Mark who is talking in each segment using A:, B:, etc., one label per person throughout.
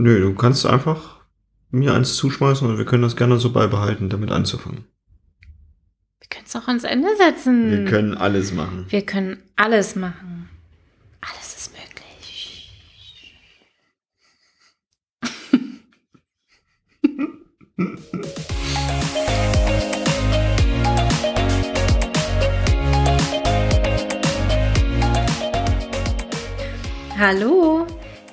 A: Nö, du kannst einfach mir eins zuschmeißen und wir können das gerne so beibehalten, damit anzufangen.
B: Wir können es auch ans Ende setzen.
A: Wir können alles machen.
B: Wir können alles machen. Alles ist möglich. Hallo,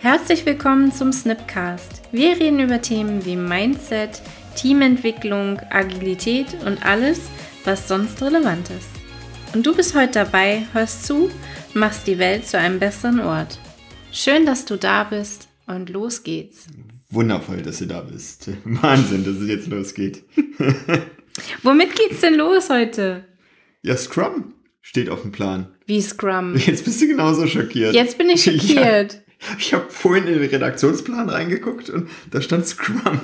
B: herzlich willkommen zum Snipcast. Wir reden über Themen wie Mindset, Teamentwicklung, Agilität und alles, was sonst relevant ist. Und du bist heute dabei, hörst zu, machst die Welt zu einem besseren Ort. Schön, dass du da bist und los geht's.
A: Wundervoll, dass du da bist. Wahnsinn, dass es jetzt losgeht.
B: Womit geht's denn los heute?
A: Ja, Scrum steht auf dem Plan.
B: Wie Scrum?
A: Jetzt bist du genauso schockiert.
B: Jetzt bin ich schockiert.
A: Ja, ich habe vorhin in den Redaktionsplan reingeguckt und da stand Scrum.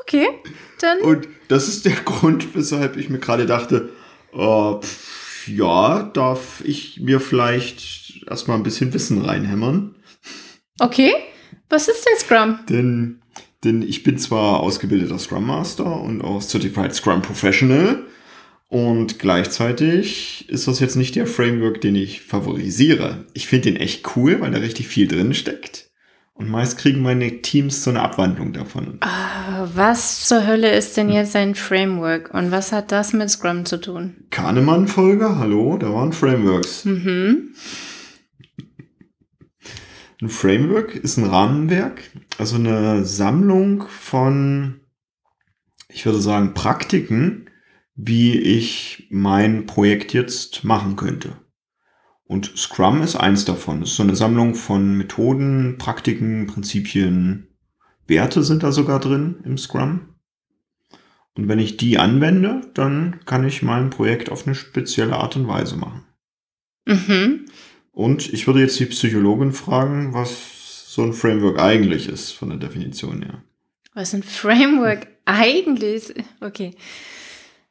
B: Okay, dann.
A: Und das ist der Grund, weshalb ich mir gerade dachte, äh, pff, ja, darf ich mir vielleicht erstmal ein bisschen Wissen reinhämmern.
B: Okay, was ist denn Scrum?
A: Denn, denn ich bin zwar ausgebildeter Scrum Master und auch Certified Scrum Professional und gleichzeitig ist das jetzt nicht der Framework, den ich favorisiere. Ich finde den echt cool, weil da richtig viel drin steckt. Und meist kriegen meine Teams so eine Abwandlung davon.
B: Ah, was zur Hölle ist denn jetzt ein Framework und was hat das mit Scrum zu tun?
A: Kahnemann-Folge, hallo, da waren Frameworks.
B: Mhm.
A: Ein Framework ist ein Rahmenwerk, also eine Sammlung von, ich würde sagen, Praktiken, wie ich mein Projekt jetzt machen könnte. Und Scrum ist eins davon. Es ist so eine Sammlung von Methoden, Praktiken, Prinzipien, Werte sind da sogar drin im Scrum. Und wenn ich die anwende, dann kann ich mein Projekt auf eine spezielle Art und Weise machen.
B: Mhm.
A: Und ich würde jetzt die Psychologin fragen, was so ein Framework eigentlich ist, von der Definition her.
B: Was ein Framework eigentlich ist? Okay.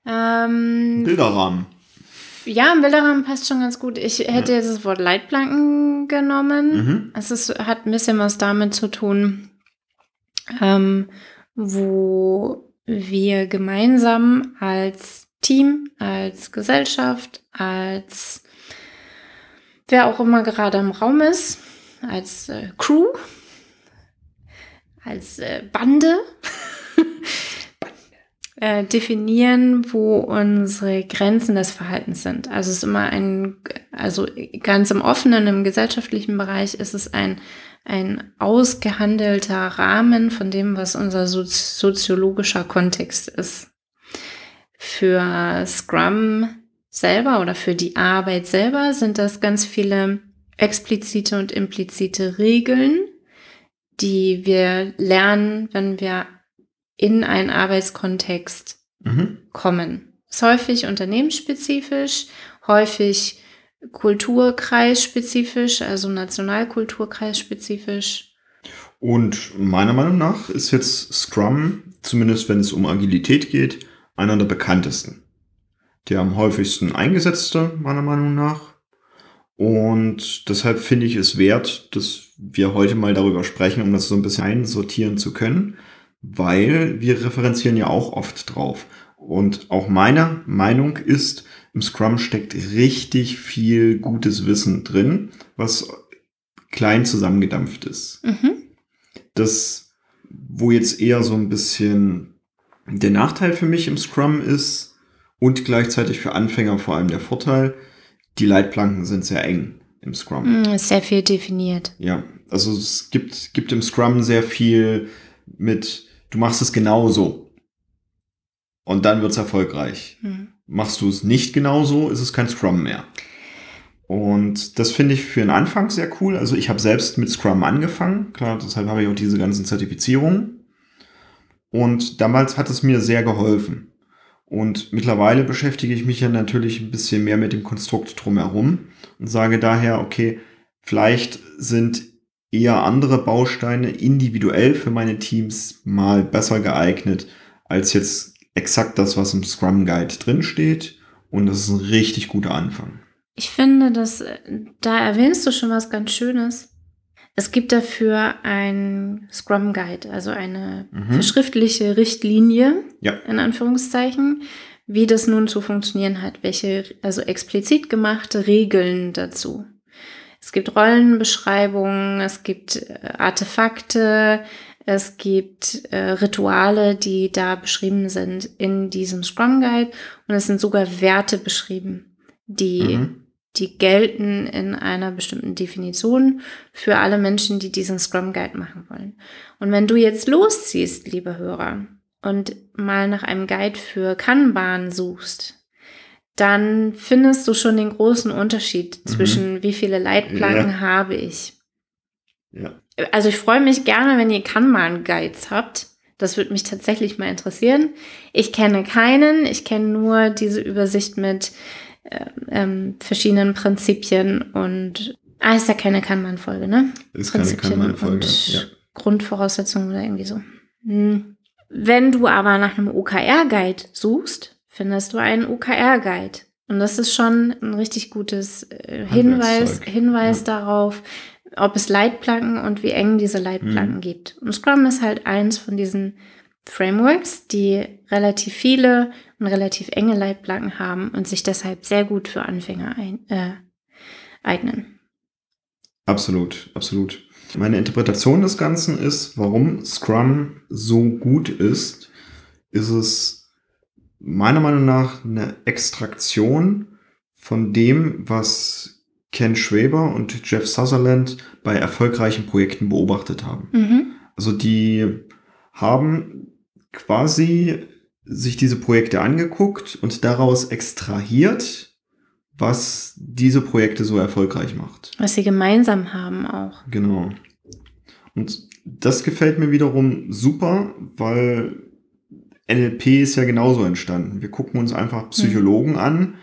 B: Ähm,
A: Bilderrahmen.
B: ja, ein Bilderrahmen passt schon ganz gut. Ich hätte jetzt das Wort Leitplanken genommen.
A: Mhm.
B: Es ist, hat ein bisschen was damit zu tun, ähm, wo wir gemeinsam als Team, als Gesellschaft, als wer auch immer gerade im Raum ist, als äh, Crew, als äh, Bande, äh, definieren, wo unsere Grenzen des Verhaltens sind. Also es ist immer ein, also ganz im offenen, im gesellschaftlichen Bereich ist es ein, ein ausgehandelter Rahmen von dem, was unser sozi soziologischer Kontext ist. Für Scrum selber oder für die Arbeit selber sind das ganz viele explizite und implizite Regeln, die wir lernen, wenn wir in einen Arbeitskontext
A: Mhm.
B: kommen. Ist häufig unternehmensspezifisch, häufig kulturkreisspezifisch, also nationalkulturkreisspezifisch.
A: Und meiner Meinung nach ist jetzt Scrum, zumindest wenn es um Agilität geht, einer der bekanntesten. Der am häufigsten eingesetzte, meiner Meinung nach. Und deshalb finde ich es wert, dass wir heute mal darüber sprechen, um das so ein bisschen einsortieren zu können, weil wir referenzieren ja auch oft drauf. Und auch meine Meinung ist, im Scrum steckt richtig viel gutes Wissen drin, was klein zusammengedampft ist.
B: Mhm.
A: Das, wo jetzt eher so ein bisschen der Nachteil für mich im Scrum ist und gleichzeitig für Anfänger vor allem der Vorteil, die Leitplanken sind sehr eng im Scrum.
B: Mm, Ist sehr viel definiert.
A: Ja, also es gibt, gibt im Scrum sehr viel mit, du machst es genauso. Und dann wird's erfolgreich.
B: Mhm.
A: Machst du es nicht genauso, ist es kein Scrum mehr. Und das finde ich für den Anfang sehr cool. Also ich habe selbst mit Scrum angefangen. Klar, deshalb habe ich auch diese ganzen Zertifizierungen. Und damals hat es mir sehr geholfen. Und mittlerweile beschäftige ich mich ja natürlich ein bisschen mehr mit dem Konstrukt drumherum und sage daher, okay, vielleicht sind eher andere Bausteine individuell für meine Teams mal besser geeignet als jetzt exakt das, was im Scrum Guide drin steht. Und das ist ein richtig guter Anfang.
B: Ich finde, dass äh, da erwähnst du schon was ganz Schönes. Es gibt dafür ein Scrum Guide, also eine
A: Mhm.
B: verschriftliche Richtlinie,
A: Ja.
B: in Anführungszeichen, wie das nun zu funktionieren hat, welche, also explizit gemachte Regeln dazu. Es gibt Rollenbeschreibungen, es gibt äh, Artefakte, es gibt äh, Rituale, die da beschrieben sind in diesem Scrum Guide und es sind sogar Werte beschrieben, die
A: Mhm.
B: die gelten in einer bestimmten Definition für alle Menschen, die diesen Scrum Guide machen wollen. Und wenn du jetzt losziehst, liebe Hörer, und mal nach einem Guide für Kanban suchst, dann findest du schon den großen Unterschied
A: Mhm.
B: zwischen wie viele Leitplanken
A: Ja.
B: habe ich.
A: Ja.
B: Also ich freue mich gerne, wenn ihr Kanban-Guides habt. Das würde mich tatsächlich mal interessieren. Ich kenne keinen. Ich kenne nur diese Übersicht mit äh, ähm, verschiedenen Prinzipien und ah, ist ja keine Kanban-Folge, ne?
A: Ist keine Kanban-Folge.
B: und
A: Ja.
B: Grundvoraussetzungen oder irgendwie so. Hm. Wenn du aber nach einem OKR-Guide suchst, findest du einen OKR-Guide. Und das ist schon ein richtig gutes äh, Hinweis. Hinweis
A: Ja.
B: darauf, ob es Leitplanken und wie eng diese Leitplanken
A: Mhm.
B: gibt. Und Scrum ist halt eins von diesen Frameworks, die relativ viele und relativ enge Leitplanken haben und sich deshalb sehr gut für Anfänger ein, äh, eignen.
A: Absolut, absolut. Meine Interpretation des Ganzen ist, warum Scrum so gut ist, ist es meiner Meinung nach eine Extraktion von dem, was Ken Schwaber und Jeff Sutherland bei erfolgreichen Projekten beobachtet haben.
B: Mhm.
A: Also die haben quasi sich diese Projekte angeguckt und daraus extrahiert, was diese Projekte so erfolgreich macht.
B: Was sie gemeinsam haben auch.
A: Genau. Und das gefällt mir wiederum super, weil NLP ist ja genauso entstanden. Wir gucken uns einfach Psychologen an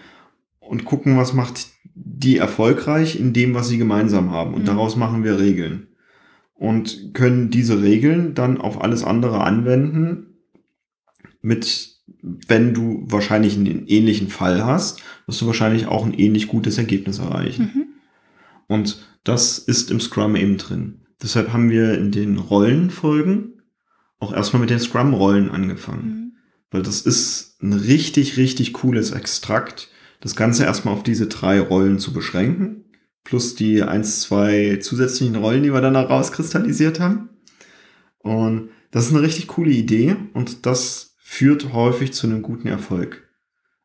A: und gucken, was macht die erfolgreich in dem, was sie gemeinsam haben. Und
B: Mhm.
A: daraus machen wir Regeln. Und können diese Regeln dann auf alles andere anwenden, mit, wenn du wahrscheinlich einen ähnlichen Fall hast, wirst du wahrscheinlich auch ein ähnlich gutes Ergebnis erreichen.
B: Mhm.
A: Und das ist im Scrum eben drin. Deshalb haben wir in den Rollenfolgen auch erstmal mit den Scrum-Rollen angefangen.
B: Mhm.
A: Weil das ist ein richtig, richtig cooles Extrakt, das Ganze erstmal auf diese drei Rollen zu beschränken. Plus die eins, zwei zusätzlichen Rollen, die wir dann rauskristallisiert haben. Und das ist eine richtig coole Idee und das führt häufig zu einem guten Erfolg.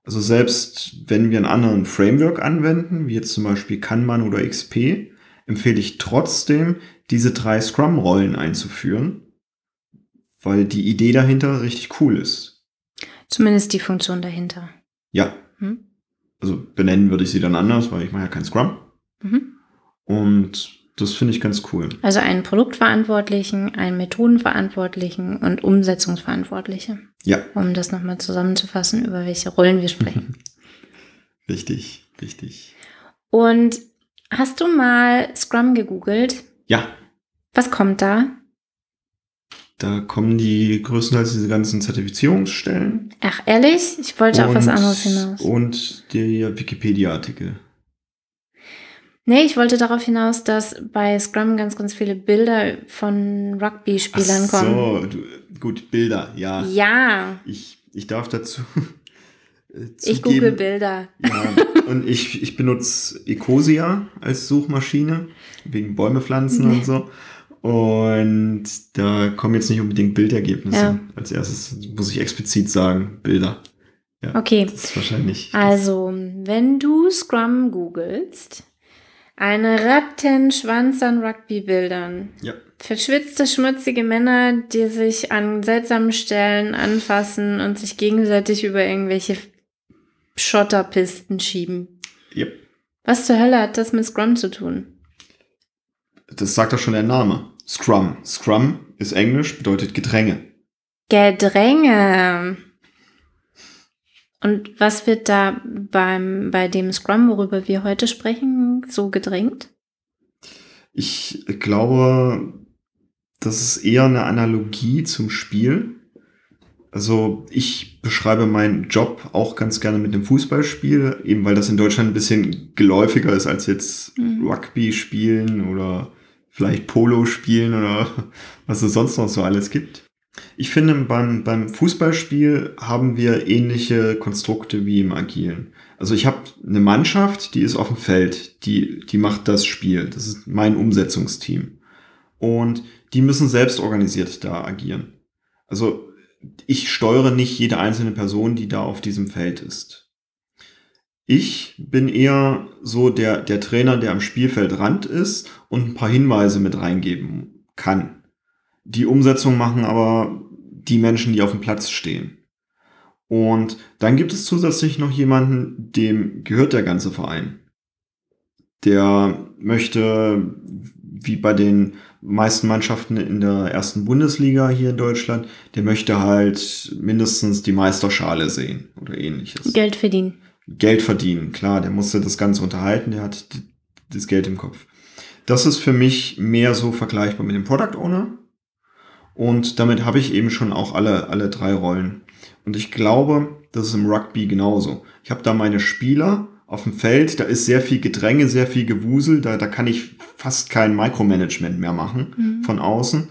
A: Also selbst wenn wir einen anderen Framework anwenden, wie jetzt zum Beispiel Kanban oder XP, empfehle ich trotzdem, diese drei Scrum-Rollen einzuführen, weil die Idee dahinter richtig cool ist.
B: Zumindest die Funktion dahinter.
A: Ja,
B: Mhm.
A: also benennen würde ich sie dann anders, weil ich mache ja kein Scrum.
B: Mhm.
A: Und das finde ich ganz cool.
B: Also einen Produktverantwortlichen, einen Methodenverantwortlichen und Umsetzungsverantwortliche.
A: Ja,
B: Um das nochmal zusammenzufassen, über welche Rollen wir sprechen.
A: richtig, richtig.
B: und hast du mal Scrum gegoogelt?
A: Ja,
B: Was kommt da?
A: Da kommen die größtenteils diese ganzen Zertifizierungsstellen.
B: Ach, ehrlich? Ich wollte auf was anderes hinaus.
A: Und der Wikipedia-Artikel.
B: Nee, ich wollte darauf hinaus, dass bei Scrum ganz, ganz viele Bilder von Rugby-Spielern
A: Ach
B: kommen.
A: so, gut, Bilder, ja.
B: Ja,
A: Ich, ich darf dazu. äh,
B: ich google Bilder.
A: Ja, und ich, ich benutze Ecosia als Suchmaschine, wegen Bäume pflanzen und so. Und da kommen jetzt nicht unbedingt Bildergebnisse.
B: Ja.
A: Als erstes muss ich explizit sagen, Bilder. Ja,
B: Okay.
A: das ist wahrscheinlich.
B: Also, wenn du Scrum googelst, eine Rattenschwanz an Rugby-Bildern,
A: Ja.
B: verschwitzte, schmutzige Männer, die sich an seltsamen Stellen anfassen und sich gegenseitig über irgendwelche Schotterpisten schieben.
A: Yep.
B: Was zur Hölle hat das mit Scrum zu tun?
A: Das sagt doch schon der Name. Scrum. Scrum ist Englisch, bedeutet Gedränge.
B: Gedränge. Und was wird da beim, bei dem Scrum, worüber wir heute sprechen, so gedrängt?
A: Ich glaube, das ist eher eine Analogie zum Spiel. Also ich beschreibe meinen Job auch ganz gerne mit einem Fußballspiel, eben weil das in Deutschland ein bisschen geläufiger ist als jetzt
B: Mhm.
A: Rugby spielen oder vielleicht Polo spielen oder was es sonst noch so alles gibt. Ich finde, beim, beim Fußballspiel haben wir ähnliche Konstrukte wie im Agilen. Also ich habe eine Mannschaft, die ist auf dem Feld, die, die macht das Spiel. Das ist mein Umsetzungsteam. Und die müssen selbst organisiert da agieren. Also ich steuere nicht jede einzelne Person, die da auf diesem Feld ist. Ich bin eher so der, der Trainer, der am Spielfeldrand ist und ein paar Hinweise mit reingeben kann. Die Umsetzung machen aber die Menschen, die auf dem Platz stehen. Und dann gibt es zusätzlich noch jemanden, dem gehört der ganze Verein. Der möchte, wie bei den meisten Mannschaften in der ersten Bundesliga hier in Deutschland, der möchte halt mindestens die Meisterschale sehen oder ähnliches.
B: Geld verdienen.
A: Geld verdienen, klar, der musste das Ganze unterhalten, der hat das Geld im Kopf. Das ist für mich mehr so vergleichbar mit dem Product Owner. Und damit habe ich eben schon auch alle, alle drei Rollen. Und ich glaube, das ist im Rugby genauso. Ich habe da meine Spieler auf dem Feld, da ist sehr viel Gedränge, sehr viel Gewusel, da, da kann ich fast kein Micromanagement mehr machen mhm. von außen,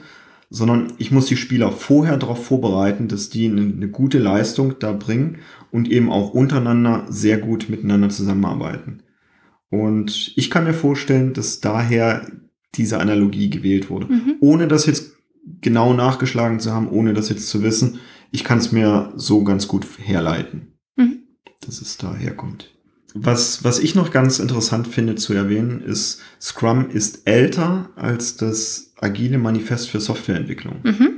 A: sondern ich muss die Spieler vorher darauf vorbereiten, dass die eine, eine gute Leistung da bringen und eben auch untereinander sehr gut miteinander zusammenarbeiten. Und ich kann mir vorstellen, dass daher diese Analogie gewählt wurde. Mhm. Ohne das jetzt genau nachgeschlagen zu haben, ohne das jetzt zu wissen. Ich kann es mir so ganz gut herleiten, mhm. dass es daher kommt. Was, was ich noch ganz interessant finde zu erwähnen, ist, Scrum ist älter als das agile Manifest für Softwareentwicklung. Mhm.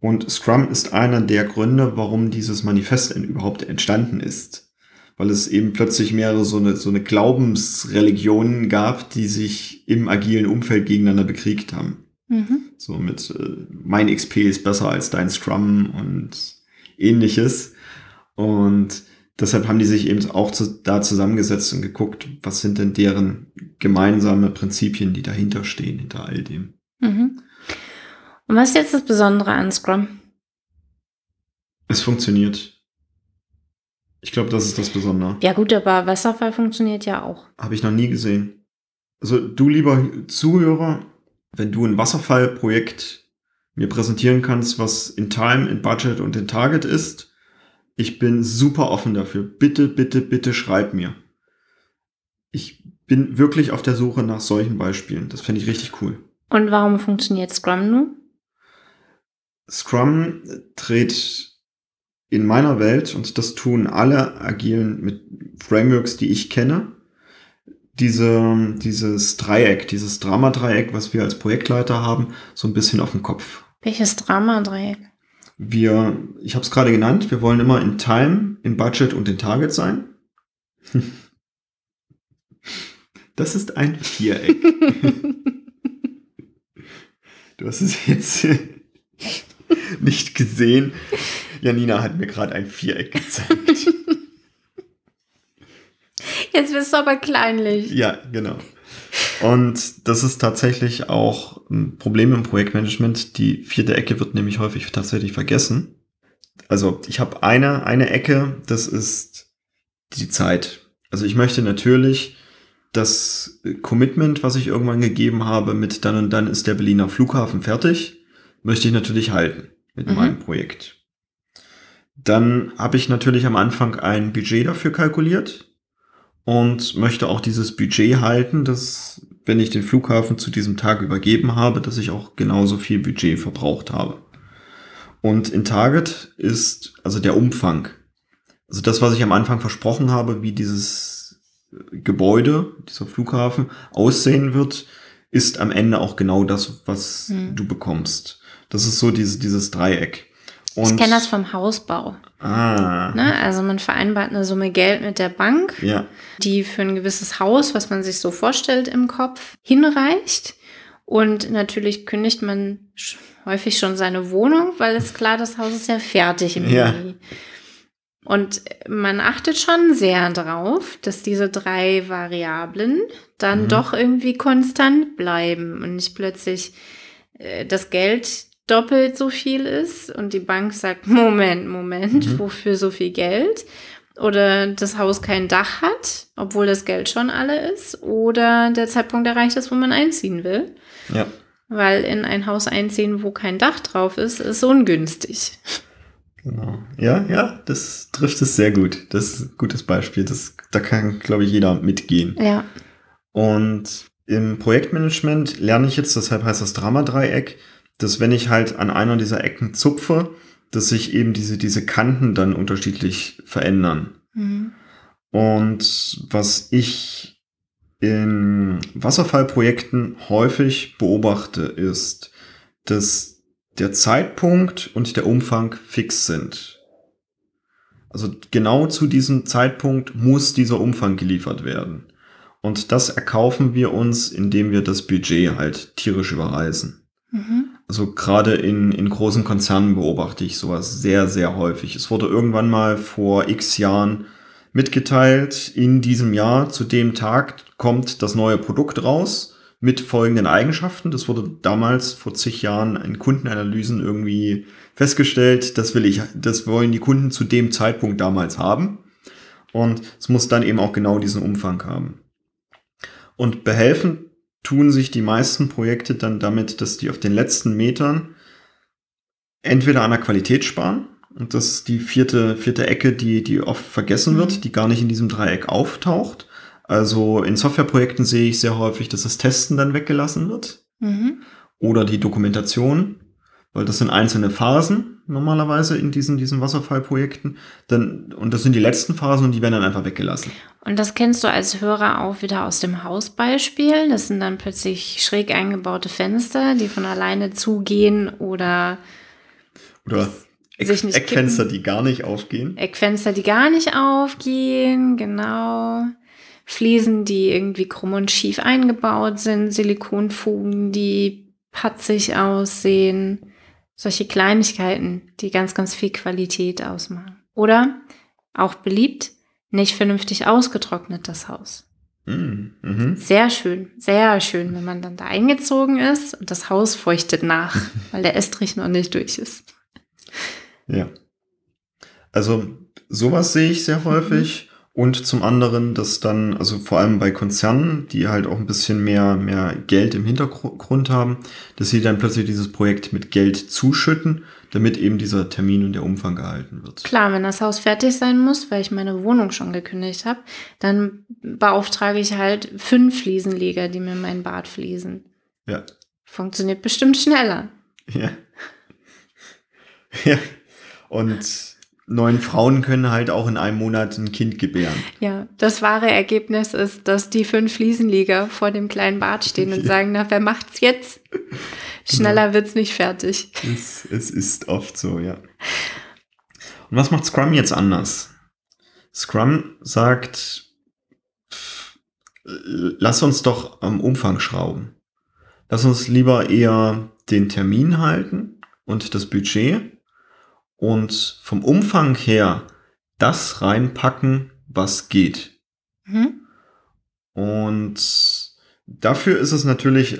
A: Und Scrum ist einer der Gründe, warum dieses Manifest überhaupt entstanden ist. Weil es eben plötzlich mehrere so eine, so eine Glaubensreligionen gab, die sich im agilen Umfeld gegeneinander bekriegt haben. Mhm. So mit äh, mein XP ist besser als dein Scrum und ähnliches. Und deshalb haben die sich eben auch zu, da zusammengesetzt und geguckt, was sind denn deren gemeinsame Prinzipien, die dahinter stehen, hinter all dem. Mhm.
B: Und was ist jetzt das Besondere an Scrum?
A: Es funktioniert. Ich glaube, das ist das Besondere.
B: Ja gut, aber Wasserfall funktioniert ja auch.
A: Habe ich noch nie gesehen. Also du lieber Zuhörer, wenn du ein Wasserfallprojekt mir präsentieren kannst, was in Time, in Budget und in Target ist, ich bin super offen dafür. Bitte, bitte, bitte schreib mir. Ich bin wirklich auf der Suche nach solchen Beispielen. Das fände ich richtig cool.
B: Und warum funktioniert Scrum nun?
A: Scrum dreht in meiner Welt, und das tun alle agilen mit Frameworks, die ich kenne, diese, dieses Dreieck, dieses Drama-Dreieck, was wir als Projektleiter haben, so ein bisschen auf dem Kopf.
B: Welches Drama-Dreieck?
A: Wir, ich habe es gerade genannt, wir wollen immer in Time, in Budget und in Target sein. Das ist ein Viereck. du hast es jetzt nicht gesehen. Janina hat mir gerade ein Viereck gezeigt.
B: Jetzt bist du aber kleinlich.
A: Ja, genau. Und das ist tatsächlich auch ein Problem im Projektmanagement. Die vierte Ecke wird nämlich häufig tatsächlich vergessen. Also ich habe eine, eine Ecke, das ist die Zeit. Also ich möchte natürlich das Commitment, was ich irgendwann gegeben habe, mit dann und dann ist der Berliner Flughafen fertig, möchte ich natürlich halten mit mhm. meinem Projekt. Dann habe ich natürlich am Anfang ein Budget dafür kalkuliert und möchte auch dieses Budget halten, dass wenn ich den Flughafen zu diesem Tag übergeben habe, dass ich auch genauso viel Budget verbraucht habe. Und in Target ist also der Umfang, also das, was ich am Anfang versprochen habe, wie dieses Gebäude, dieser Flughafen aussehen wird, ist am Ende auch genau das, was hm. du bekommst. Das ist so diese, dieses Dreieck.
B: Und ich kenne das vom Hausbau. Ah. Ne? Also man vereinbart eine Summe Geld mit der Bank,
A: ja.
B: die für ein gewisses Haus, was man sich so vorstellt im Kopf, hinreicht. Und natürlich kündigt man häufig schon seine Wohnung, weil es klar, das Haus ist ja fertig im ja. Juni. Und man achtet schon sehr drauf, dass diese drei Variablen dann mhm. doch irgendwie konstant bleiben und nicht plötzlich äh, das Geld doppelt so viel ist und die Bank sagt, Moment, Moment, mhm. wofür so viel Geld? oder das Haus kein Dach hat, obwohl das Geld schon alle ist, oder der Zeitpunkt erreicht ist, wo man einziehen will.
A: Ja.
B: Weil in ein Haus einziehen, wo kein Dach drauf ist, ist ungünstig.
A: Genau. Ja, ja, das trifft es sehr gut. Das ist ein gutes Beispiel. Das, da kann, glaube ich, jeder mitgehen.
B: Ja.
A: Und im Projektmanagement lerne ich jetzt, deshalb heißt das Drama-Dreieck, dass wenn ich halt an einer dieser Ecken zupfe, dass sich eben diese, diese Kanten dann unterschiedlich verändern.
B: Mhm.
A: Und was ich in Wasserfallprojekten häufig beobachte, ist, dass der Zeitpunkt und der Umfang fix sind. Also genau zu diesem Zeitpunkt muss dieser Umfang geliefert werden. Und das erkaufen wir uns, indem wir das Budget halt tierisch überreißen.
B: Mhm.
A: Also gerade in, in großen Konzernen beobachte ich sowas sehr, sehr häufig. Es wurde irgendwann mal vor x Jahren mitgeteilt, in diesem Jahr zu dem Tag kommt das neue Produkt raus mit folgenden Eigenschaften. Das wurde damals vor zig Jahren in Kundenanalysen irgendwie festgestellt. Das will ich, das wollen die Kunden zu dem Zeitpunkt damals haben. Und es muss dann eben auch genau diesen Umfang haben. Und behelfen tun sich die meisten Projekte dann damit, dass die auf den letzten Metern entweder an der Qualität sparen, und das ist die vierte, vierte Ecke, die, die oft vergessen wird, die gar nicht in diesem Dreieck auftaucht. Also in Softwareprojekten sehe ich sehr häufig, dass das Testen dann weggelassen wird.
B: Mhm.
A: Oder die Dokumentation, weil das sind einzelne Phasen normalerweise in diesen, diesen Wasserfallprojekten. Dann, und das sind die letzten Phasen und die werden dann einfach weggelassen.
B: Und das kennst du als Hörer auch wieder aus dem Hausbeispiel. Das sind dann plötzlich schräg eingebaute Fenster, die von alleine zugehen oder
A: Oder
B: nicht
A: Eckfenster, die gar nicht aufgehen.
B: Eckfenster, die gar nicht aufgehen, genau. Fliesen, die irgendwie krumm und schief eingebaut sind, Silikonfugen, die patzig aussehen. Solche Kleinigkeiten, die ganz, ganz viel Qualität ausmachen. Oder, auch beliebt, nicht vernünftig ausgetrocknet das Haus.
A: Mhm. Mhm.
B: Sehr schön, sehr schön, wenn man dann da eingezogen ist und das Haus feuchtet nach, weil der Estrich noch nicht durch ist.
A: Ja. Also sowas sehe ich sehr häufig. Und zum anderen, dass dann, also vor allem bei Konzernen, die halt auch ein bisschen mehr, mehr Geld im Hintergrund haben, dass sie dann plötzlich dieses Projekt mit Geld zuschütten, damit eben dieser Termin und der Umfang gehalten wird.
B: Klar, wenn das Haus fertig sein muss, weil ich meine Wohnung schon gekündigt habe, dann beauftrage ich halt fünf Fliesenleger, die mir mein Bad fließen.
A: Ja.
B: Funktioniert bestimmt schneller.
A: Ja. Ja. Und neun Frauen können halt auch in einem Monat ein Kind gebären.
B: Ja, das wahre Ergebnis ist, dass die fünf Fliesenleger vor dem kleinen Bad stehen und
A: Ja.
B: sagen, na, wer macht's jetzt? Schneller wird's nicht fertig.
A: Es, es ist oft so, ja. Und was macht Scrum jetzt anders? Scrum sagt, lass uns doch am Umfang schrauben. Lass uns lieber eher den Termin halten und das Budget und vom Umfang her das reinpacken, was geht.
B: Mhm.
A: Und dafür ist es natürlich,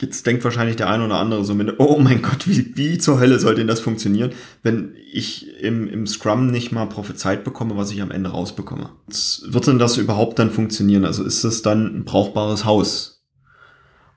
A: jetzt denkt wahrscheinlich der eine oder andere so mit, oh mein Gott, wie, wie zur Hölle soll denn das funktionieren, wenn ich im, im Scrum nicht mal prophezeit bekomme, was ich am Ende rausbekomme. Wird denn das überhaupt dann funktionieren? Also ist es dann ein brauchbares Haus?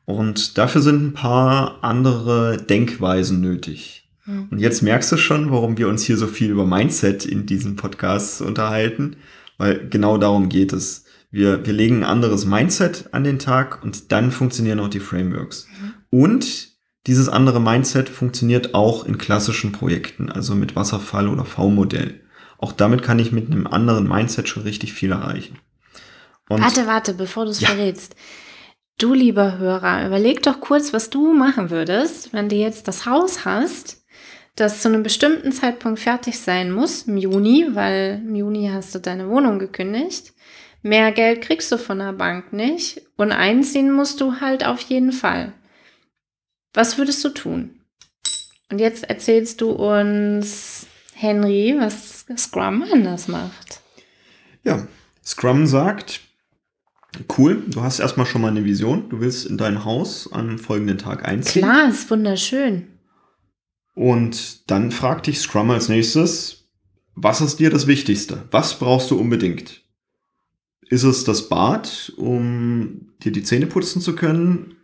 A: Und dafür sind ein paar andere Denkweisen nötig.
B: Mhm.
A: Und jetzt merkst du schon, warum wir uns hier so viel über Mindset in diesem Podcast unterhalten, weil genau darum geht es. Wir, wir legen ein anderes Mindset an den Tag und dann funktionieren auch die Frameworks. Und dieses andere Mindset funktioniert auch in klassischen Projekten, also mit Wasserfall oder V-Modell. Auch damit kann ich mit einem anderen Mindset schon richtig viel erreichen. Und
B: Warte, warte, bevor du es
A: Ja.
B: verrätst. Du, lieber Hörer, überleg doch kurz, was du machen würdest, wenn du jetzt das Haus hast, das zu einem bestimmten Zeitpunkt fertig sein muss, im Juni, weil im Juni hast du deine Wohnung gekündigt. Mehr Geld kriegst du von der Bank nicht und einziehen musst du halt auf jeden Fall. Was würdest du tun? Und jetzt erzählst du uns, Henry, was Scrum anders macht.
A: Ja, Scrum sagt, cool, du hast erstmal schon mal eine Vision, du willst in dein Haus am folgenden Tag einziehen.
B: Klar, ist wunderschön.
A: Und dann fragt dich Scrum als nächstes, was ist dir das Wichtigste? Was brauchst du unbedingt? Ist es das Bad, um dir die Zähne putzen zu können?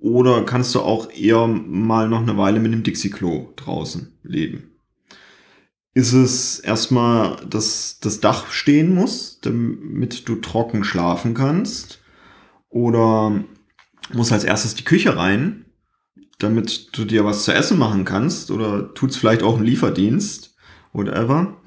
A: Oder kannst du auch eher mal noch eine Weile mit dem Dixie-Klo draußen leben? Ist es erstmal, dass das Dach stehen muss, damit du trocken schlafen kannst? Oder muss als erstes die Küche rein, damit du dir was zu essen machen kannst? Oder tut's vielleicht auch einen Lieferdienst? Whatever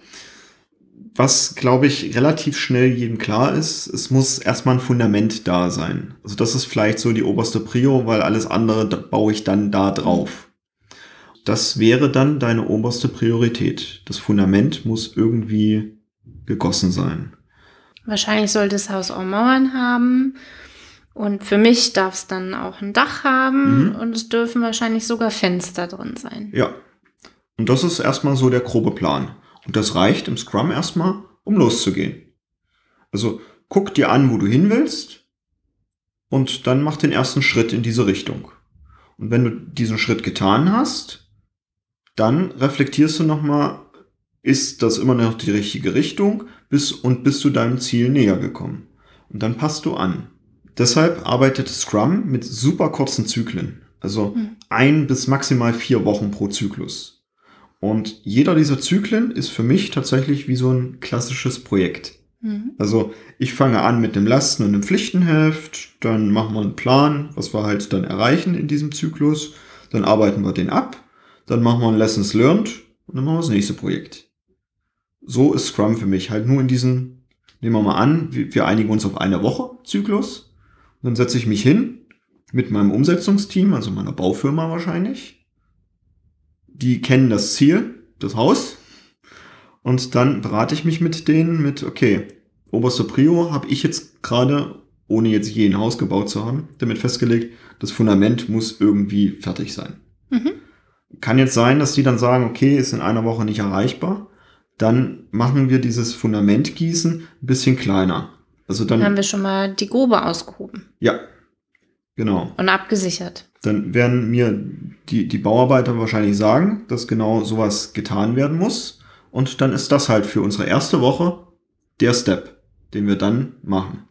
A: was, glaube ich, relativ schnell jedem klar ist, es muss erstmal ein Fundament da sein. Also das ist vielleicht so die oberste Prio, weil alles andere baue ich dann da drauf. Das wäre dann deine oberste Priorität. Das Fundament muss irgendwie gegossen sein.
B: Wahrscheinlich sollte das Haus auch Mauern haben. Und für mich darf es dann auch ein Dach haben mhm. und es dürfen wahrscheinlich sogar Fenster drin sein.
A: Ja. Und das ist erstmal so der grobe Plan. Und das reicht im Scrum erstmal, um loszugehen. Also guck dir an, wo du hin willst und dann mach den ersten Schritt in diese Richtung. Und wenn du diesen Schritt getan hast, dann reflektierst du nochmal, ist das immer noch die richtige Richtung bis, und bist du deinem Ziel näher gekommen. Und dann passt du an. Deshalb arbeitet Scrum mit super kurzen Zyklen. Also hm. ein bis maximal vier Wochen pro Zyklus. Und jeder dieser Zyklen ist für mich tatsächlich wie so ein klassisches Projekt. Mhm. Also ich fange an mit dem Lasten und dem Pflichtenheft, dann machen wir einen Plan, was wir halt dann erreichen in diesem Zyklus, dann arbeiten wir den ab, dann machen wir ein Lessons Learned und dann machen wir das nächste Projekt. So ist Scrum für mich halt nur in diesen, nehmen wir mal an, wir einigen uns auf eine Woche Zyklus, dann setze ich mich hin mit meinem Umsetzungsteam, also meiner Baufirma wahrscheinlich, die kennen das Ziel, das Haus. Und dann berate ich mich mit denen mit, okay, oberste Prio habe ich jetzt gerade, ohne jetzt je ein Haus gebaut zu haben, damit festgelegt, das Fundament muss irgendwie fertig sein. Mhm. Kann jetzt sein, dass die dann sagen, okay, ist in einer Woche nicht erreichbar. Dann machen wir dieses Fundamentgießen ein bisschen kleiner. Also dann,
B: dann haben wir schon mal die Grube ausgehoben.
A: Ja, genau.
B: Und abgesichert
A: dann werden mir die, die Bauarbeiter wahrscheinlich sagen, dass genau sowas getan werden muss. Und dann ist das halt für unsere erste Woche der Step, den wir dann machen.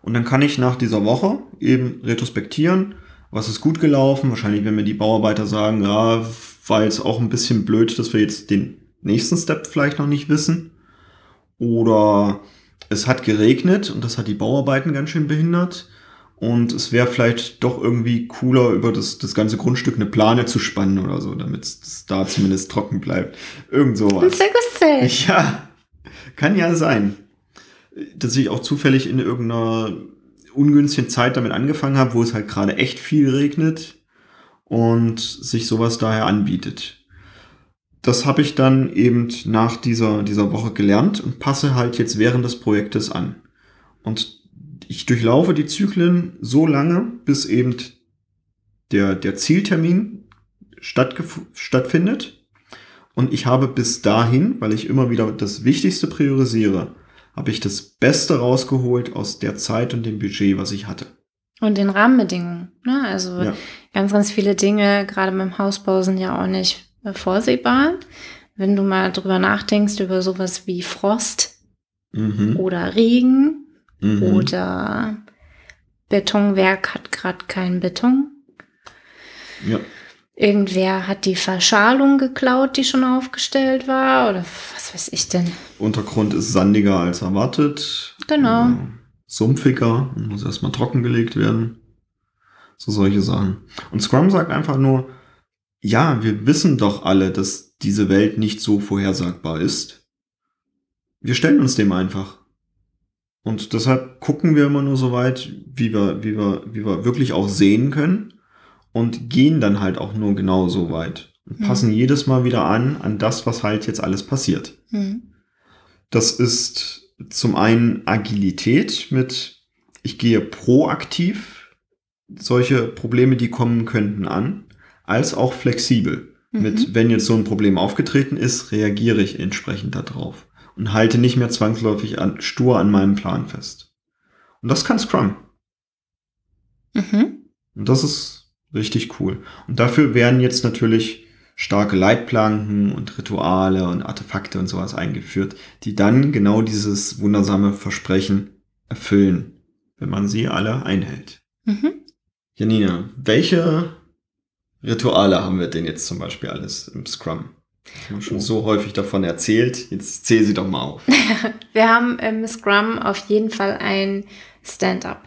A: Und dann kann ich nach dieser Woche eben retrospektieren, was ist gut gelaufen. Wahrscheinlich, wenn mir die Bauarbeiter sagen, ja, war jetzt auch ein bisschen blöd, dass wir jetzt den nächsten Step vielleicht noch nicht wissen. Oder es hat geregnet und das hat die Bauarbeiten ganz schön behindert. Und es wäre vielleicht doch irgendwie cooler, über das, das ganze Grundstück eine Plane zu spannen oder so, damit es da zumindest trocken bleibt. Irgend sowas. Ein Ja, kann ja sein. Dass ich auch zufällig in irgendeiner ungünstigen Zeit damit angefangen habe, wo es halt gerade echt viel regnet und sich sowas daher anbietet. Das habe ich dann eben nach dieser, dieser Woche gelernt und passe halt jetzt während des Projektes an. Und ich durchlaufe die Zyklen so lange, bis eben der, der Zieltermin stattfindet. Und ich habe bis dahin, weil ich immer wieder das Wichtigste priorisiere, habe ich das Beste rausgeholt aus der Zeit und dem Budget, was ich hatte.
B: Und den Rahmenbedingungen. Ne? Also ja. ganz, ganz viele Dinge, gerade beim Hausbau, sind ja auch nicht vorsehbar. Wenn du mal drüber nachdenkst, über sowas wie Frost mhm. oder Regen, Mhm. Oder Betonwerk hat gerade keinen Beton. Ja. Irgendwer hat die Verschalung geklaut, die schon aufgestellt war. Oder was weiß ich denn.
A: Untergrund ist sandiger als erwartet.
B: Genau.
A: sumpfiger muss erstmal trockengelegt werden. So solche Sachen. Und Scrum sagt einfach nur, ja, wir wissen doch alle, dass diese Welt nicht so vorhersagbar ist. Wir stellen uns dem einfach. Und deshalb gucken wir immer nur so weit, wie wir, wie wir, wie wir wirklich auch sehen können und gehen dann halt auch nur genau so weit und mhm. passen jedes Mal wieder an, an das, was halt jetzt alles passiert. Mhm. Das ist zum einen Agilität mit, ich gehe proaktiv solche Probleme, die kommen könnten, an, als auch flexibel. Mhm. Mit, wenn jetzt so ein Problem aufgetreten ist, reagiere ich entsprechend darauf und halte nicht mehr zwangsläufig an, stur an meinem Plan fest. Und das kann Scrum. Mhm. Und das ist richtig cool. Und dafür werden jetzt natürlich starke Leitplanken und Rituale und Artefakte und sowas eingeführt, die dann genau dieses wundersame Versprechen erfüllen, wenn man sie alle einhält.
B: Mhm.
A: Janina, welche Rituale haben wir denn jetzt zum Beispiel alles im Scrum? Ich habe schon so häufig davon erzählt. Jetzt zähl sie doch mal auf.
B: Wir haben im Scrum auf jeden Fall ein Stand-up.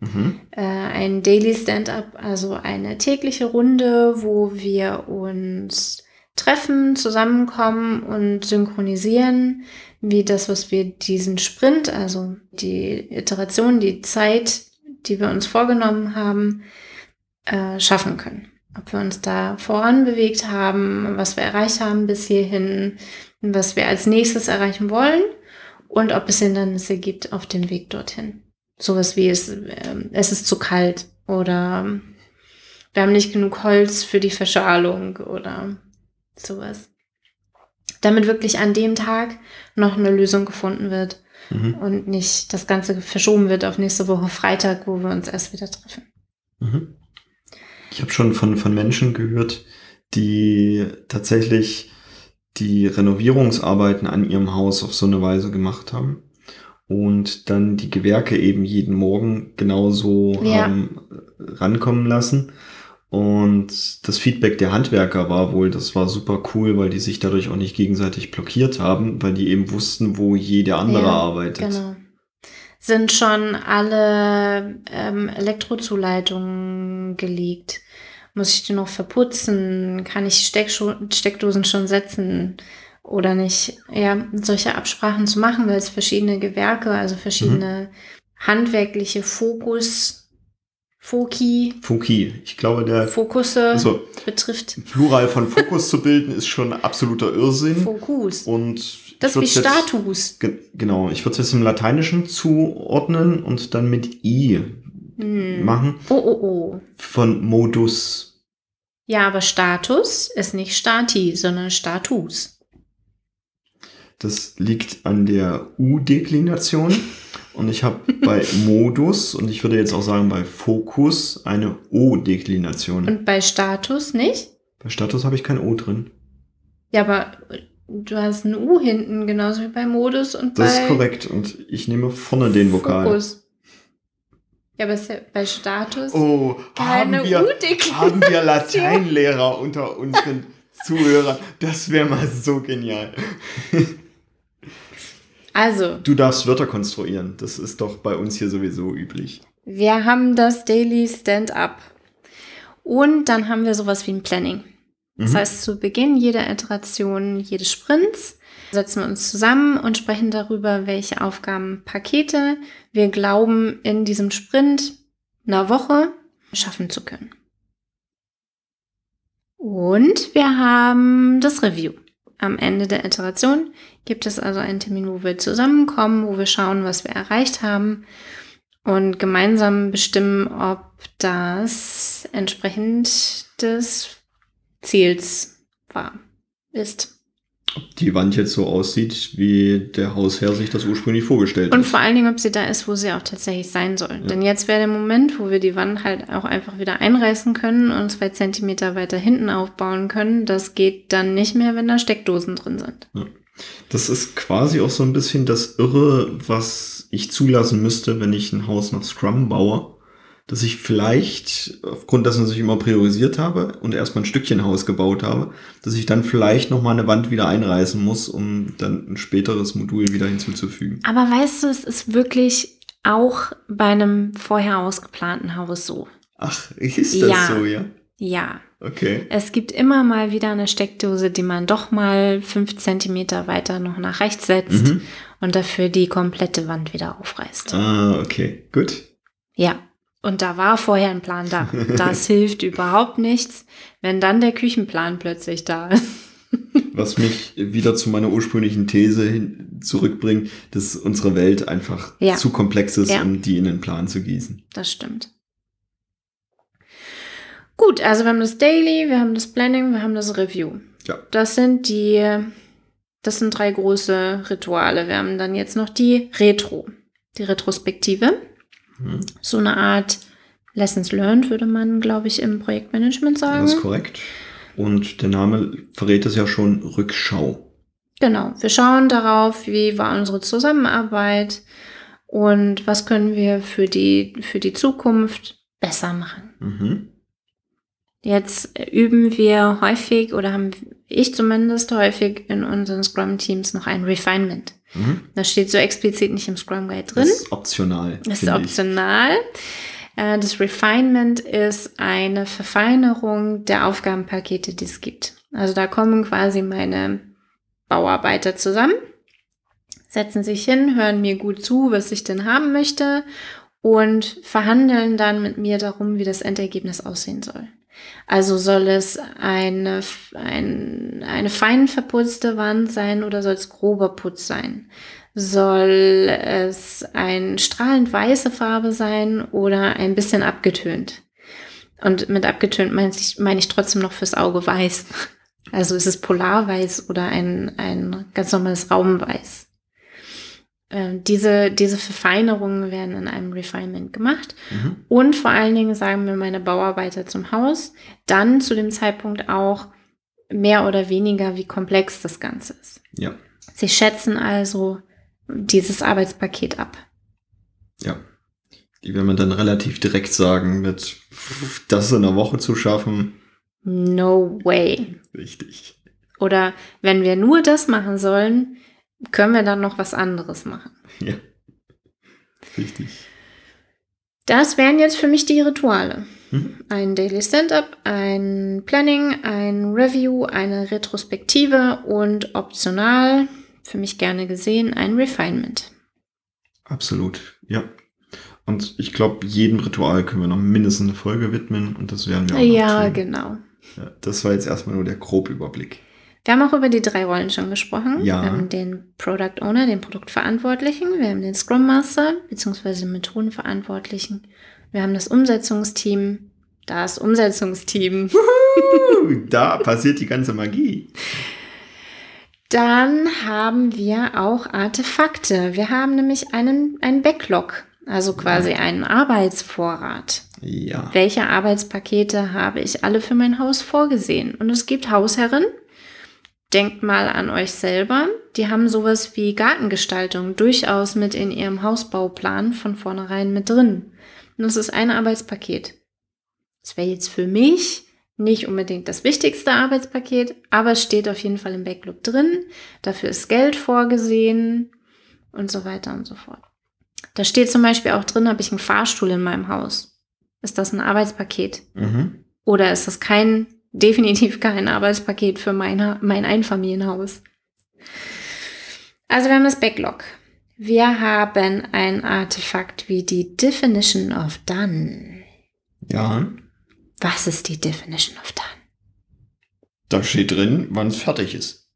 A: Mhm.
B: Äh, ein Daily Stand-up, also eine tägliche Runde, wo wir uns treffen, zusammenkommen und synchronisieren, wie das, was wir diesen Sprint, also die Iteration, die Zeit, die wir uns vorgenommen haben, äh, schaffen können. Ob wir uns da voranbewegt haben, was wir erreicht haben bis hierhin, was wir als nächstes erreichen wollen und ob es Hindernisse gibt auf dem Weg dorthin. Sowas wie es, ähm, es ist zu kalt oder wir haben nicht genug Holz für die Verschalung oder sowas. Damit wirklich an dem Tag noch eine Lösung gefunden wird
A: Mhm.
B: und nicht das Ganze verschoben wird auf nächste Woche Freitag, wo wir uns erst wieder treffen.
A: Mhm. Ich habe schon von, von Menschen gehört, die tatsächlich die Renovierungsarbeiten an ihrem Haus auf so eine Weise gemacht haben und dann die Gewerke eben jeden Morgen genauso
B: Ja.
A: haben äh, rankommen lassen. Und das Feedback der Handwerker war wohl, das war super cool, weil die sich dadurch auch nicht gegenseitig blockiert haben, weil die eben wussten, wo jeder andere
B: Ja,
A: arbeitet.
B: Genau. Sind schon alle ähm, Elektrozuleitungen gelegt? Muss ich die noch verputzen? Kann ich Steckdosen schon setzen oder nicht? Ja, solche Absprachen zu machen, weil es verschiedene Gewerke, also verschiedene handwerkliche Fokus, Foki,
A: Fuki, ich glaube, der
B: Fokusse
A: also,
B: betrifft.
A: Plural von Fokus zu bilden ist schon absoluter Irrsinn.
B: Fokus.
A: Und
B: Das wie
A: jetzt-
B: Status.
A: Ge genau, ich würde es jetzt im Lateinischen zuordnen und dann mit I
B: Hm.
A: machen.
B: Oh, oh, oh.
A: Von Modus.
B: Ja, aber Status ist nicht Stati, sondern Status.
A: Das liegt an der U-Deklination. Und ich habe bei Modus und ich würde jetzt auch sagen bei Fokus eine O-Deklination.
B: Und bei Status nicht?
A: Bei Status habe ich kein O drin.
B: Ja, aber du hast ein U hinten, genauso wie bei Modus und
A: Das
B: bei
A: ist korrekt. Und ich nehme vorne den Vokal.
B: Fokus. Ja, aber ist ja bei Status
A: Oh, haben
B: keine
A: wir,
B: U-Deklination.
A: haben wir Lateinlehrer unter unseren Zuhörern? Das wäre mal so genial.
B: Also,
A: Du darfst Wörter konstruieren. Das ist doch bei uns hier sowieso üblich.
B: wir haben das Daily Stand-up. Und dann haben wir sowas wie ein Planning. Das
A: Mhm.
B: heißt, zu Beginn jeder Iteration, jedes Sprints, setzen wir uns zusammen und sprechen darüber, welche Aufgabenpakete wir glauben, in diesem Sprint einer Woche schaffen zu können. Und wir haben das Review. Am Ende der Iteration gibt es also einen Termin, wo wir zusammenkommen, wo wir schauen, was wir erreicht haben und gemeinsam bestimmen, ob das entsprechend des Ziels war, ist.
A: Die Wand jetzt so aussieht, wie der Hausherr sich das ursprünglich vorgestellt
B: Und
A: hat.
B: vor allen Dingen, ob sie da ist, wo sie auch tatsächlich sein soll.
A: Ja.
B: Denn jetzt wäre der Moment, wo wir die Wand halt auch einfach wieder einreißen können und zwei Zentimeter weiter hinten aufbauen können. Das geht dann nicht mehr, wenn da Steckdosen drin sind.
A: Das ist quasi auch so ein bisschen das Irre, was ich zulassen müsste, wenn ich ein Haus nach Scrum baue. Dass ich vielleicht, aufgrund dessen, dass ich immer priorisiert habe und erstmal ein Stückchen Haus gebaut habe, dass ich dann vielleicht nochmal eine Wand wieder einreißen muss, um dann ein späteres Modul wieder hinzuzufügen.
B: Aber weißt du, es ist wirklich auch bei einem vorher ausgeplanten Haus so.
A: Ach, ist das
B: Ja.
A: so, ja?
B: Ja,
A: Okay.
B: es gibt immer mal wieder eine Steckdose, die man doch mal fünf Zentimeter weiter noch nach rechts setzt
A: Mhm.
B: und dafür die komplette Wand wieder aufreißt.
A: Ah, okay. Gut.
B: Ja, und da war vorher ein Plan da. Das hilft überhaupt nichts, wenn dann der Küchenplan plötzlich da ist.
A: Was mich wieder zu meiner ursprünglichen These hin zurückbringt, dass unsere Welt einfach
B: Ja.
A: zu komplex ist,
B: Ja.
A: um die in den Plan zu gießen.
B: Das stimmt. Gut, also wir haben das Daily, wir haben das Planning, wir haben das Review.
A: Ja.
B: Das sind die, das sind drei große Rituale. Wir haben dann jetzt noch die Retro, die Retrospektive.
A: Hm,
B: So eine Art Lessons learned, würde man, glaube ich, im Projektmanagement sagen.
A: Das ist korrekt. Und der Name verrät es ja schon, Rückschau.
B: Genau, wir schauen darauf, wie war unsere Zusammenarbeit und was können wir für die, für die Zukunft besser machen.
A: Mhm.
B: Jetzt üben wir häufig oder haben ich zumindest häufig in unseren Scrum-Teams noch ein Refinement.
A: Mhm.
B: Das steht so explizit nicht im Scrum Guide drin.
A: Das ist optional.
B: Das ist
A: finde ich.
B: optional. Äh, Das Refinement ist eine Verfeinerung der Aufgabenpakete, die es gibt. Also da kommen quasi meine Bauarbeiter zusammen, setzen sich hin, hören mir gut zu, was ich denn haben möchte und verhandeln dann mit mir darum, wie das Endergebnis aussehen soll. Also soll es eine, ein, eine fein verputzte Wand sein oder soll es grober Putz sein? Soll es ein strahlend weiße Farbe sein oder ein bisschen abgetönt? Und mit abgetönt meine ich, meine ich trotzdem noch fürs Auge weiß. Also ist es polarweiß oder ein, ein ganz normales Raumweiß. Ähm, diese, diese Verfeinerungen werden in einem Refinement gemacht.
A: Mhm.
B: Und vor allen Dingen sagen mir meine Bauarbeiter zum Haus dann zu dem Zeitpunkt auch mehr oder weniger, wie komplex das Ganze ist.
A: Ja,
B: Sie schätzen also dieses Arbeitspaket ab.
A: ja. Die werden man dann relativ direkt sagen, mit das in einer Woche zu schaffen.
B: No way.
A: Richtig.
B: Oder wenn wir nur das machen sollen, können wir dann noch was anderes machen.
A: Ja. Richtig.
B: Das wären jetzt für mich die Rituale.
A: Mhm.
B: Ein Daily Stand-up, ein Planning, ein Review, eine Retrospektive und optional, für mich gerne gesehen, ein Refinement.
A: Absolut, ja. Und ich glaube, jedem Ritual können wir noch mindestens eine Folge widmen und das werden wir auch noch
B: Ja,
A: tun.
B: genau.
A: Ja, das war jetzt erstmal nur der grobe Überblick.
B: Wir haben auch über die drei Rollen schon gesprochen.
A: Ja.
B: Wir haben den Product Owner, den Produktverantwortlichen, wir haben den Scrum Master bzw. den Methodenverantwortlichen. Wir haben das Umsetzungsteam, das Umsetzungsteam.
A: Da passiert die ganze Magie.
B: Dann haben wir auch Artefakte. Wir haben nämlich einen, einen Backlog, also quasi einen Arbeitsvorrat.
A: Ja.
B: Welche Arbeitspakete habe ich alle für mein Haus vorgesehen? Und es gibt Hausherren, denkt mal an euch selber, die haben sowas wie Gartengestaltung durchaus mit in ihrem Hausbauplan von vornherein mit drin. Und das ist ein Arbeitspaket. Das wäre jetzt für mich nicht unbedingt das wichtigste Arbeitspaket, aber es steht auf jeden Fall im Backlog drin. Dafür ist Geld vorgesehen und so weiter und so fort. Da steht zum Beispiel auch drin, habe ich einen Fahrstuhl in meinem Haus. Ist das ein Arbeitspaket?
A: Mhm.
B: Oder ist das kein, definitiv kein Arbeitspaket für mein, Ha- mein Einfamilienhaus? Also wir haben das Backlog. Wir haben ein Artefakt wie die Definition of Done.
A: Ja,
B: Was ist die Definition of Done?
A: da steht drin, wann es fertig ist.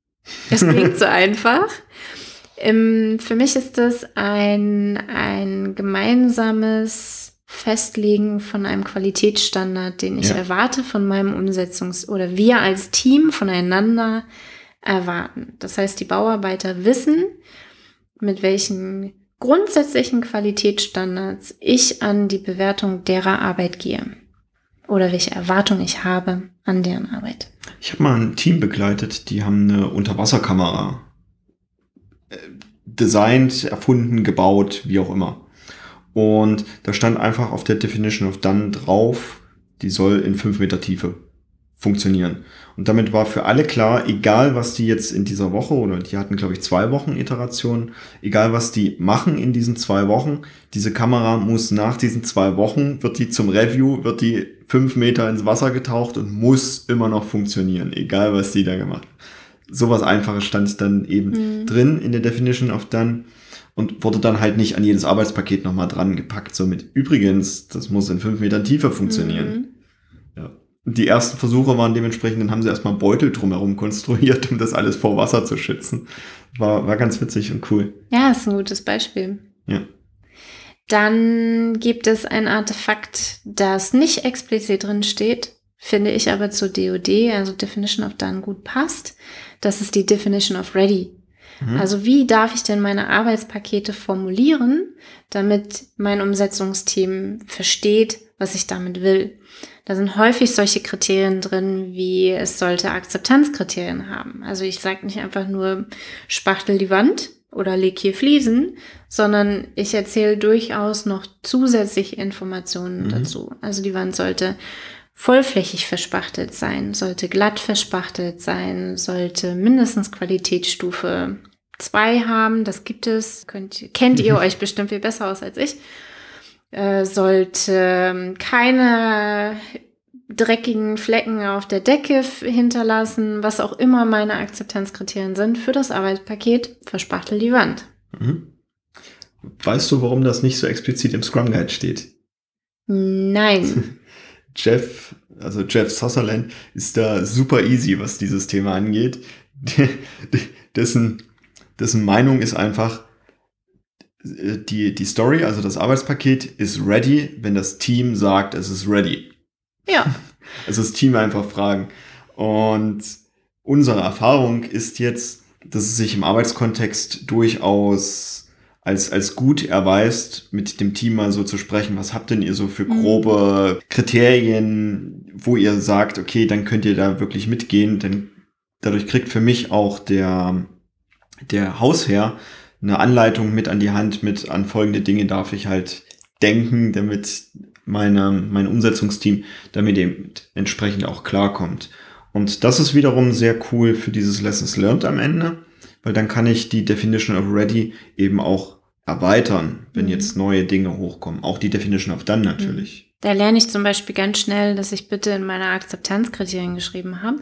B: Das klingt so einfach. Ähm, für mich ist das ein, ein gemeinsames Festlegen von einem Qualitätsstandard, den ich
A: Ja.
B: erwarte von meinem Umsetzungs- oder wir als Team voneinander erwarten. Das heißt, die Bauarbeiter wissen, mit welchen grundsätzlichen Qualitätsstandards ich an die Bewertung derer Arbeit gehe oder welche Erwartung ich habe an deren Arbeit.
A: Ich habe mal ein Team begleitet, die haben eine Unterwasserkamera äh, designt, erfunden, gebaut, wie auch immer. Und da stand einfach auf der Definition of Done drauf, die soll in 5 Meter Tiefe funktionieren. Und damit war für alle klar, egal was die jetzt in dieser Woche, oder die hatten, glaube ich, zwei Wochen Iterationen, egal was die machen in diesen zwei Wochen, diese Kamera muss nach diesen zwei Wochen, wird die zum Review, wird die fünf Meter ins Wasser getaucht und muss immer noch funktionieren, egal was die da gemacht. Sowas Einfaches stand dann eben
B: Mhm.
A: drin in der Definition of Done und wurde dann halt nicht an jedes Arbeitspaket nochmal dran gepackt. Somit übrigens, das muss in fünf Metern Tiefe funktionieren.
B: Mhm.
A: Ja. Die ersten Versuche waren dementsprechend, dann haben sie erstmal Beutel drumherum konstruiert, um das alles vor Wasser zu schützen. War, war ganz witzig und cool.
B: Ja, ist ein gutes Beispiel.
A: Ja.
B: Dann gibt es ein Artefakt, das nicht explizit drin steht, finde ich aber zu DOD, also Definition of Done, gut passt. Das ist die Definition of Ready.
A: Mhm.
B: Also wie darf ich denn meine Arbeitspakete formulieren, damit mein Umsetzungsteam versteht, was ich damit will. Da sind häufig solche Kriterien drin, wie es sollte Akzeptanzkriterien haben. Also ich sage nicht einfach nur spachtel die Wand oder leg hier Fliesen, sondern ich erzähle durchaus noch zusätzliche Informationen mhm. dazu. Also die Wand sollte vollflächig verspachtelt sein, sollte glatt verspachtelt sein, sollte mindestens Qualitätsstufe 2 haben. Das gibt es. Könnt, kennt ihr euch bestimmt viel besser aus als ich. Äh, sollte ähm, keine dreckigen Flecken auf der Decke hinterlassen, was auch immer meine Akzeptanzkriterien sind für das Arbeitspaket, verspachtel die Wand. Mhm.
A: Weißt du, warum das nicht so explizit im Scrum Guide steht?
B: Nein.
A: Jeff, also Jeff Sutherland, ist da super easy, was dieses Thema angeht. dessen, dessen Meinung ist einfach, äh, die, die Story, also das Arbeitspaket ist ready, wenn das Team sagt, es ist ready.
B: Ja.
A: Also das Team einfach fragen. Und unsere Erfahrung ist jetzt, dass es sich im Arbeitskontext durchaus als, als gut erweist, mit dem Team mal so zu sprechen. Was habt denn ihr so für grobe. Kriterien, wo ihr sagt, okay, dann könnt ihr da wirklich mitgehen, denn dadurch kriegt für mich auch der, der Hausherr eine Anleitung mit an die Hand, mit an folgende Dinge darf ich halt denken, damit meine, mein Umsetzungsteam damit eben entsprechend auch klarkommt. Und das ist wiederum sehr cool für dieses Lessons Learned am Ende weil dann kann ich die Definition of Ready eben auch erweitern, wenn mhm. jetzt neue Dinge hochkommen. Auch die Definition of Done natürlich.
B: Mhm. Da lerne ich zum Beispiel ganz schnell, dass ich bitte in meine Akzeptanzkriterien geschrieben habe,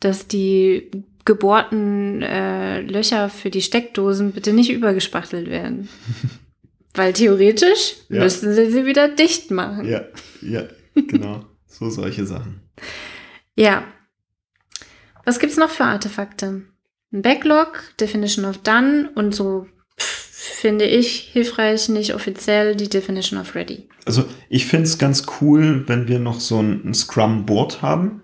B: dass die gebohrten äh, Löcher für die Steckdosen bitte nicht übergespachtelt werden. Weil theoretisch ja. müssten sie sie wieder dicht machen.
A: Ja, ja, genau. so solche Sachen.
B: Ja. Was gibt's noch für Artefakte? Ein Backlog, Definition of Done und so finde ich hilfreich, nicht offiziell die Definition of Ready.
A: Also ich finde es ganz cool, wenn wir noch so ein, ein Scrum-Board haben.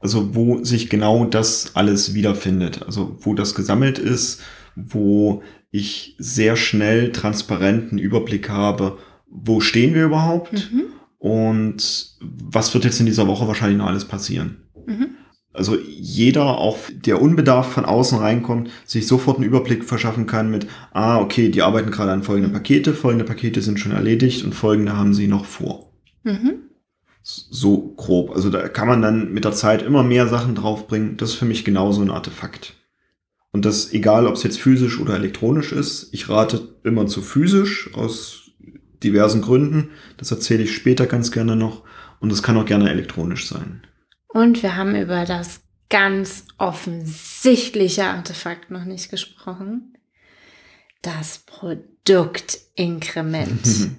A: Also wo sich genau das alles wiederfindet. Also wo das gesammelt ist, wo ich sehr schnell transparenten Überblick habe, wo stehen wir überhaupt mhm. und was wird jetzt in dieser Woche wahrscheinlich noch alles passieren. Mhm. Also jeder, auch der unbedarft von außen reinkommt, sich sofort einen Überblick verschaffen kann mit, ah, okay, die arbeiten gerade an folgende Pakete, folgende Pakete sind schon erledigt und folgende haben sie noch vor. Mhm. So grob. Also da kann man dann mit der Zeit immer mehr Sachen draufbringen. Das ist für mich genauso ein Artefakt. Und das, egal ob es jetzt physisch oder elektronisch ist, ich rate immer zu physisch aus diversen Gründen. Das erzähle ich später ganz gerne noch. Und es kann auch gerne elektronisch sein.
B: Und wir haben über das ganz offensichtliche Artefakt noch nicht gesprochen. Das Produktinkrement.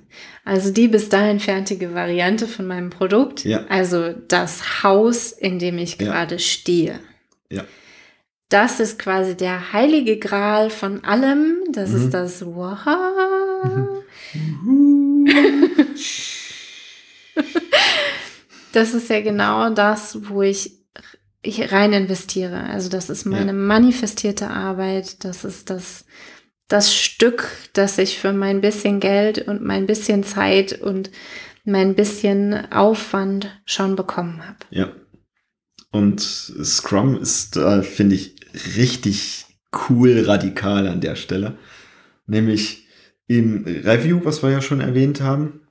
B: also die bis dahin fertige Variante von meinem Produkt.
A: Ja.
B: Also das Haus, in dem ich ja. gerade stehe.
A: Ja.
B: Das ist quasi der heilige Gral von allem. Das mhm. ist das Wow. Mhm. das ist ja genau das, wo ich, ich rein investiere. Also das ist meine ja. manifestierte Arbeit. Das ist das, das Stück, das ich für mein bisschen Geld und mein bisschen Zeit und mein bisschen Aufwand schon bekommen habe.
A: Ja. Und Scrum ist, äh, finde ich, richtig cool radikal an der Stelle. Nämlich im Review, was wir ja schon erwähnt haben,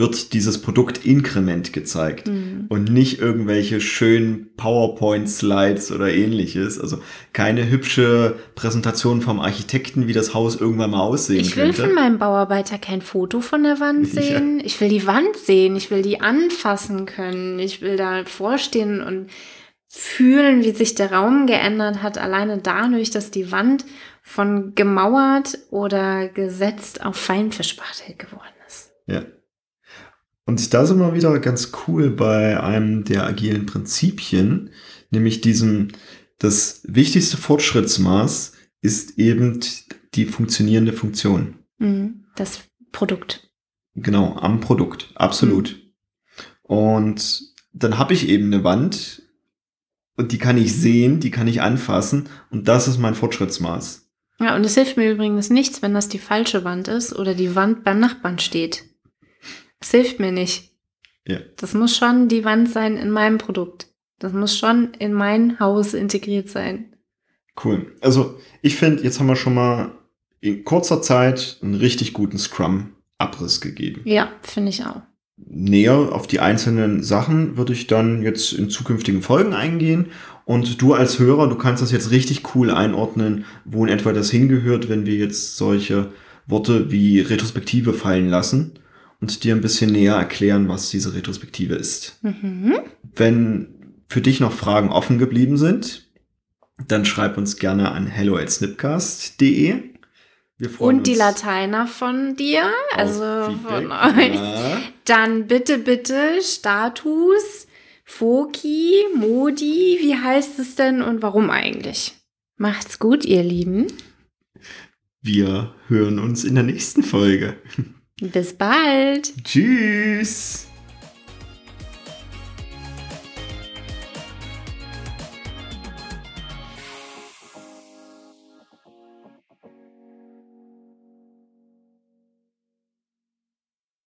A: wird dieses Produktinkrement gezeigt mhm. und nicht irgendwelche schönen PowerPoint-Slides oder ähnliches. Also keine hübsche Präsentation vom Architekten, wie das Haus irgendwann mal aussehen
B: ich könnte. Ich will von meinem Bauarbeiter kein Foto von der Wand sehen. Ja. Ich will die Wand sehen. Ich will die anfassen können. Ich will da vorstehen und fühlen, wie sich der Raum geändert hat, alleine dadurch, dass die Wand von gemauert oder gesetzt auf Feinfischspachtel geworden ist.
A: Ja. Und da sind wir wieder ganz cool bei einem der agilen Prinzipien, nämlich diesem, das wichtigste Fortschrittsmaß ist eben die funktionierende Funktion.
B: Mhm. Das Produkt.
A: Genau, am Produkt, absolut. Mhm. Und dann habe ich eben eine Wand und die kann ich sehen, die kann ich anfassen und das ist mein Fortschrittsmaß.
B: Ja, und es hilft mir übrigens nichts, wenn das die falsche Wand ist oder die Wand beim Nachbarn steht. Es hilft mir nicht.
A: Ja.
B: Das muss schon die Wand sein in meinem Produkt. Das muss schon in mein Haus integriert sein.
A: Cool. Also ich finde, jetzt haben wir schon mal in kurzer Zeit einen richtig guten Scrum-Abriss gegeben.
B: Ja, finde ich auch.
A: Näher auf die einzelnen Sachen würde ich dann jetzt in zukünftigen Folgen eingehen. Und du als Hörer, du kannst das jetzt richtig cool einordnen, wo in etwa das hingehört, wenn wir jetzt solche Worte wie Retrospektive fallen lassen und dir ein bisschen näher erklären, was diese Retrospektive ist.
B: Mhm.
A: Wenn für dich noch Fragen offen geblieben sind, dann schreib uns gerne an hello at snipcast.de. Wir freuen
B: Und die Lateiner von dir, also
A: Feedback.
B: von euch.
A: Ja.
B: Dann bitte, bitte Status, Foki, Modi, wie heißt es denn und warum eigentlich? Macht's gut, ihr Lieben.
A: Wir hören uns in der nächsten Folge.
B: Bis bald.
A: Tschüss.